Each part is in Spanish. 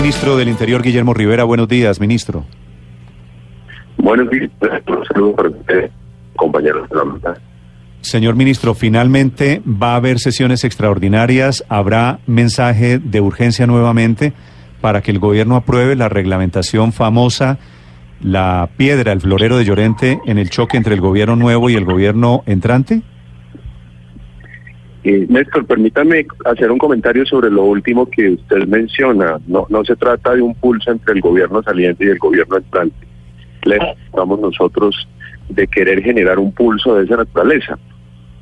Ministro del Interior, Guillermo Rivera, buenos días, ministro. Buenos días. Un saludo para usted, compañeros de la. Señor ministro, finalmente va a haber sesiones extraordinarias, habrá mensaje de urgencia nuevamente para que el gobierno apruebe la reglamentación famosa, la piedra, el florero de Llorente en el choque entre el gobierno nuevo y el gobierno entrante. Eh, Néstor, permítame hacer un comentario sobre lo último que usted menciona. No, no se trata de un pulso entre el gobierno saliente y el gobierno entrante. Le estamos nosotros de querer generar un pulso de esa naturaleza.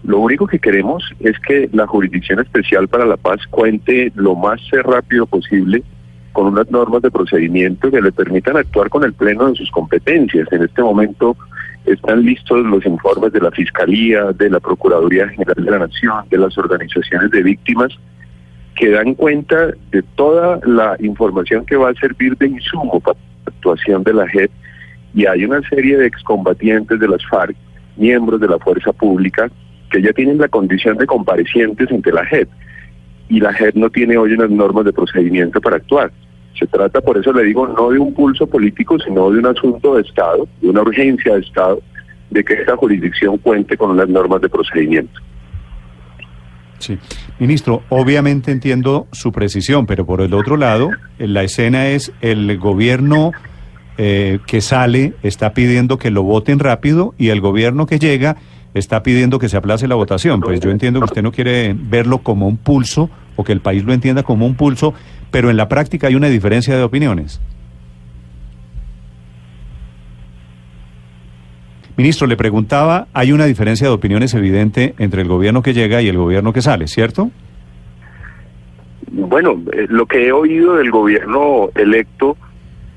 Lo único que queremos es que la Jurisdicción Especial para la Paz cuente lo más rápido posible con unas normas de procedimiento que le permitan actuar con el pleno de sus competencias. En este momento están listos los informes de la Fiscalía, de la Procuraduría General de la Nación, de las organizaciones de víctimas, que dan cuenta de toda la información que va a servir de insumo para la actuación de la JEP y hay una serie de excombatientes de las FARC, miembros de la fuerza pública, que ya tienen la condición de comparecientes ante la JEP y la JEP no tiene hoy unas normas de procedimiento para actuar. Se trata, por eso le digo, no de un pulso político, sino de un asunto de Estado, de una urgencia de Estado, de que esta jurisdicción cuente con unas normas de procedimiento. Sí. Ministro, obviamente entiendo su precisión, pero por el otro lado, la escena es el gobierno eh, que sale está pidiendo que lo voten rápido y el gobierno que llega está pidiendo que se aplace la votación. Pues yo entiendo que usted no quiere verlo como un pulso o que el país lo entienda como un pulso, pero en la práctica hay una diferencia de opiniones. Ministro, le preguntaba, hay una diferencia de opiniones evidente entre el gobierno que llega y el gobierno que sale, ¿cierto? Bueno, eh, lo que he oído del gobierno electo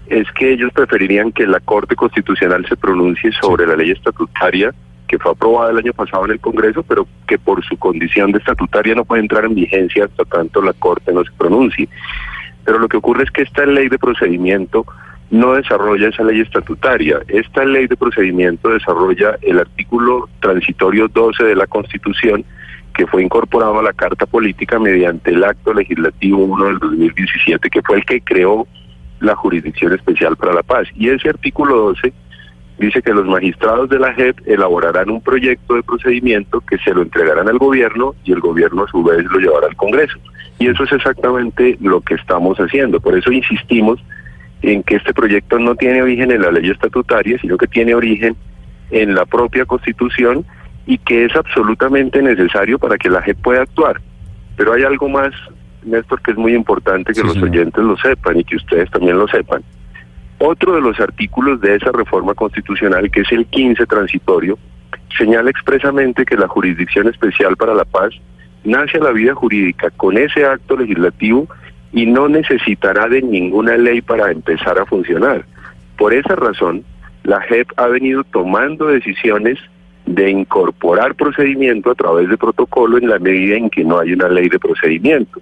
es que ellos preferirían que la Corte Constitucional se pronuncie sobre la ley estatutaria que fue aprobada el año pasado en el Congreso, pero que por su condición de estatutaria no puede entrar en vigencia hasta tanto la Corte no se pronuncie. Pero lo que ocurre es que esta ley de procedimiento no desarrolla esa ley estatutaria. Esta ley de procedimiento desarrolla el artículo transitorio 12 de la Constitución que fue incorporado a la Carta Política mediante el acto legislativo 1 del 2017, que fue el que creó la Jurisdicción Especial para la Paz. Y ese artículo 12 dice que los magistrados de la JEP elaborarán un proyecto de procedimiento que se lo entregarán al gobierno y el gobierno a su vez lo llevará al Congreso. Y eso es exactamente lo que estamos haciendo. Por eso insistimos en que este proyecto no tiene origen en la ley estatutaria, sino que tiene origen en la propia Constitución y que es absolutamente necesario para que la JEP pueda actuar. Pero hay algo más, Néstor, que es muy importante que los oyentes lo sepan y que ustedes también lo sepan. Otro de los artículos de esa reforma constitucional, que es el 15 transitorio, señala expresamente que la Jurisdicción Especial para la Paz nace a la vida jurídica con ese acto legislativo y no necesitará de ninguna ley para empezar a funcionar. Por esa razón, la JEP ha venido tomando decisiones de incorporar procedimiento a través de protocolo en la medida en que no hay una ley de procedimiento.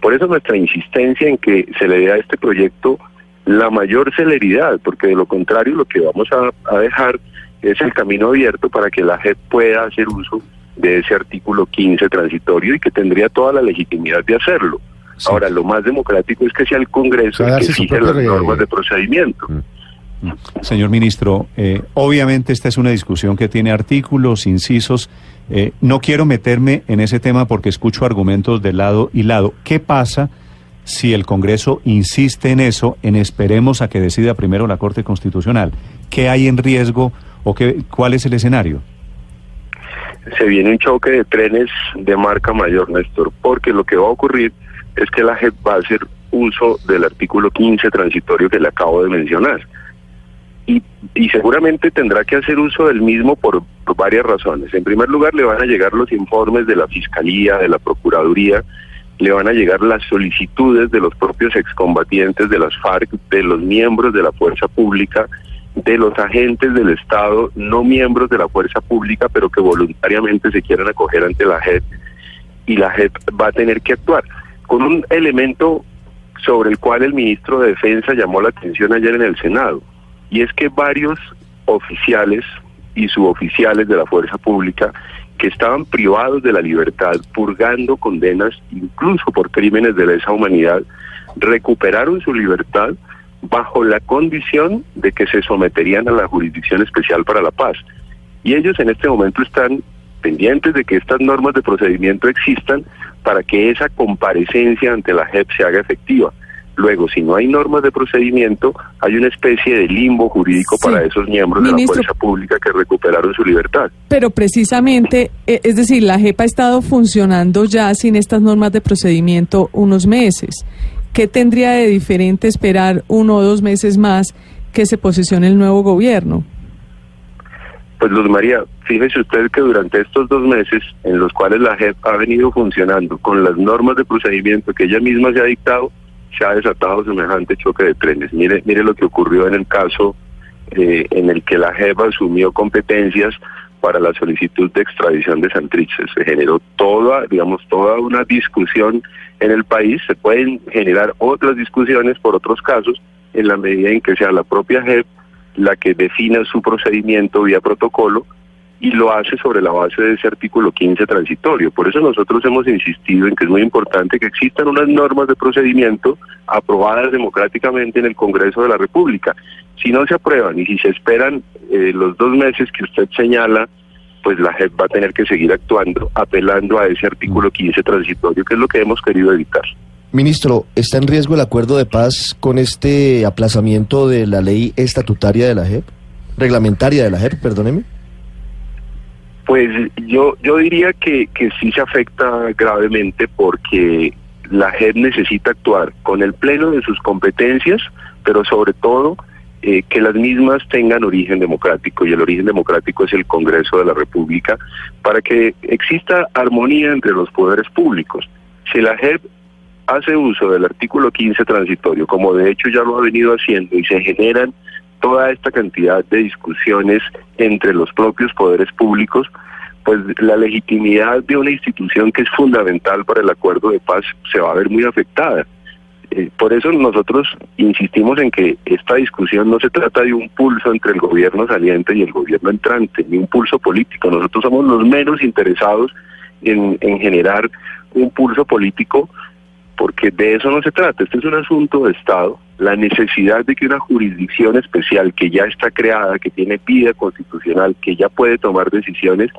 Por eso nuestra insistencia en que se le dé a este proyecto la mayor celeridad, porque de lo contrario lo que vamos a, dejar es el camino abierto para que la JEP pueda hacer uso de ese artículo 15 transitorio y que tendría toda la legitimidad de hacerlo. Ahora, lo más democrático es que sea el Congreso el que fije las normas de procedimiento. Mm. Señor ministro, eh, obviamente esta es una discusión que tiene artículos, incisos. Eh, no quiero meterme en ese tema porque escucho argumentos de lado y lado. ¿Qué pasa si el Congreso insiste en eso, en esperemos a que decida primero la Corte Constitucional? ¿Qué hay en riesgo o qué, cuál es el escenario? Se viene un choque de trenes de marca mayor, Néstor, porque lo que va a ocurrir es que la JEP va a hacer uso del artículo 15 transitorio que le acabo de mencionar. Y, y seguramente tendrá que hacer uso del mismo por, por varias razones. En primer lugar, le van a llegar los informes de la Fiscalía, de la Procuraduría, le van a llegar las solicitudes de los propios excombatientes de las FARC, de los miembros de la fuerza pública, de los agentes del Estado, no miembros de la fuerza pública, pero que voluntariamente se quieran acoger ante la JEP y la JEP va a tener que actuar. Con un elemento sobre el cual el ministro de Defensa llamó la atención ayer en el Senado, y es que varios oficiales y suboficiales de la fuerza pública que estaban privados de la libertad, purgando condenas incluso por crímenes de lesa humanidad, recuperaron su libertad bajo la condición de que se someterían a la Jurisdicción Especial para la Paz. Y ellos en este momento están pendientes de que estas normas de procedimiento existan para que esa comparecencia ante la JEP se haga efectiva. Luego, si no hay normas de procedimiento, hay una especie de limbo jurídico para esos miembros de la fuerza pública que recuperaron su libertad. Pero precisamente, e, es decir, la JEP ha estado funcionando ya sin estas normas de procedimiento unos meses. ¿Qué tendría de diferente esperar uno o dos meses más que se posicione el nuevo gobierno? Pues Luz María, fíjese usted que durante estos dos meses en los cuales la JEP ha venido funcionando con las normas de procedimiento que ella misma se ha dictado, se ha desatado semejante choque de trenes. Mire, mire lo que ocurrió en el caso eh, en el que la JEP asumió competencias para la solicitud de extradición de Santrich. Se generó toda, digamos, toda una discusión en el país. Se pueden generar otras discusiones por otros casos en la medida en que sea la propia JEP la que defina su procedimiento vía protocolo y lo hace sobre la base de ese artículo 15 transitorio. Por eso nosotros hemos insistido en que es muy importante que existan unas normas de procedimiento aprobadas democráticamente en el Congreso de la República. Si no se aprueban y si se esperan eh, los dos meses que usted señala, pues la JEP va a tener que seguir actuando, apelando a ese artículo 15 transitorio, que es lo que hemos querido evitar. Ministro, ¿está en riesgo el acuerdo de paz con este aplazamiento de la ley estatutaria de la JEP? Reglamentaria de la JEP, perdóneme. Pues yo, yo diría que, que sí se afecta gravemente porque la JEP necesita actuar con el pleno de sus competencias, pero sobre todo eh, que las mismas tengan origen democrático y el origen democrático es el Congreso de la República para que exista armonía entre los poderes públicos. Si la JEP hace uso del artículo 15 transitorio, como de hecho ya lo ha venido haciendo, y se generan toda esta cantidad de discusiones entre los propios poderes públicos, pues la legitimidad de una institución que es fundamental para el acuerdo de paz se va a ver muy afectada. Eh, por eso nosotros insistimos en que esta discusión no se trata de un pulso entre el gobierno saliente y el gobierno entrante, ni un pulso político. Nosotros somos los menos interesados en, en generar un pulso político porque de eso no se trata. Este es un asunto de Estado. La necesidad de que una jurisdicción especial que ya está creada, que tiene vida constitucional, que ya puede tomar decisiones,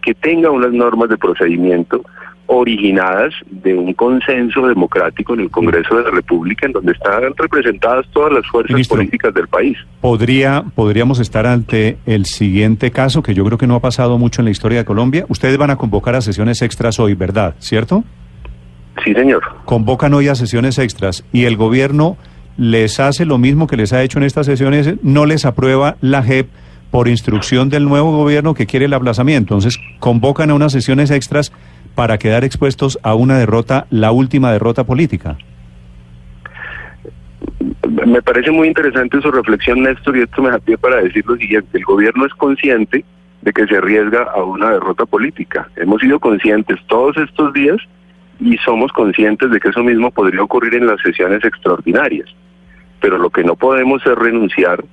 que tenga unas normas de procedimiento originadas de un consenso democrático en el Congreso de la República, en donde están representadas todas las fuerzas políticas del país. ¿Podría, podríamos estar ante el siguiente caso, que yo creo que no ha pasado mucho en la historia de Colombia. Ustedes van a convocar a sesiones extras hoy, ¿verdad? ¿Cierto? Sí, señor. Convocan hoy a sesiones extras y el gobierno les hace lo mismo que les ha hecho en estas sesiones, no les aprueba la JEP por instrucción del nuevo gobierno que quiere el aplazamiento. Entonces, convocan a unas sesiones extras para quedar expuestos a una derrota, la última derrota política. Me parece muy interesante su reflexión, Néstor, y esto me da para decir lo siguiente. El gobierno es consciente de que se arriesga a una derrota política. Hemos sido conscientes todos estos días y somos conscientes de que eso mismo podría ocurrir en las sesiones extraordinarias. Pero lo que no podemos es renunciar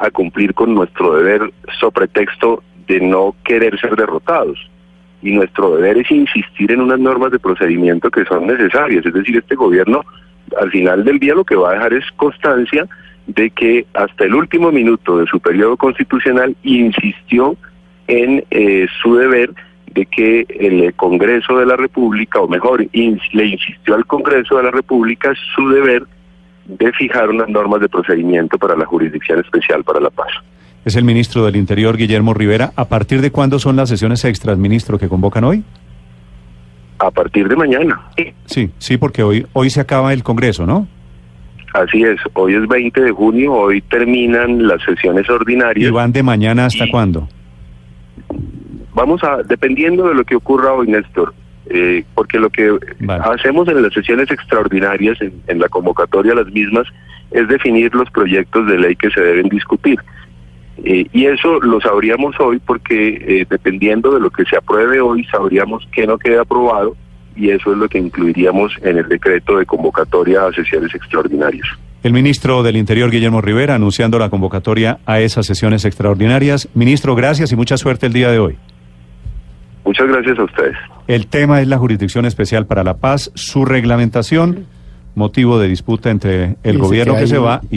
a cumplir con nuestro deber sobre texto de no querer ser derrotados. Y nuestro deber es insistir en unas normas de procedimiento que son necesarias. Es decir, este gobierno al final del día lo que va a dejar es constancia de que hasta el último minuto de su periodo constitucional insistió en eh, su deber de que el Congreso de la República, o mejor, le insistió al Congreso de la República su deber de fijar unas normas de procedimiento para la Jurisdicción Especial para la Paz. Es el ministro del Interior, Guillermo Rivera. ¿A partir de cuándo son las sesiones extras, ministro, que convocan hoy? A partir de mañana. Sí, sí, porque hoy, hoy se acaba el Congreso, ¿no? Así es, hoy es 20 de junio, hoy terminan las sesiones ordinarias. ¿Y van de mañana hasta cuándo? Vamos a, dependiendo de lo que ocurra hoy, Néstor, eh, porque lo que Vale. hacemos en las sesiones extraordinarias, en, en la convocatoria a las mismas, es definir los proyectos de ley que se deben discutir. Eh, y eso lo sabríamos hoy porque eh, dependiendo de lo que se apruebe hoy, sabríamos que no queda aprobado y eso es lo que incluiríamos en el decreto de convocatoria a sesiones extraordinarias. El ministro del Interior, Guillermo Rivera, anunciando la convocatoria a esas sesiones extraordinarias. Ministro, gracias y mucha suerte el día de hoy. Muchas gracias a ustedes. El tema es la Jurisdicción Especial para la Paz, su reglamentación, motivo de disputa entre el Y gobierno queda que se va y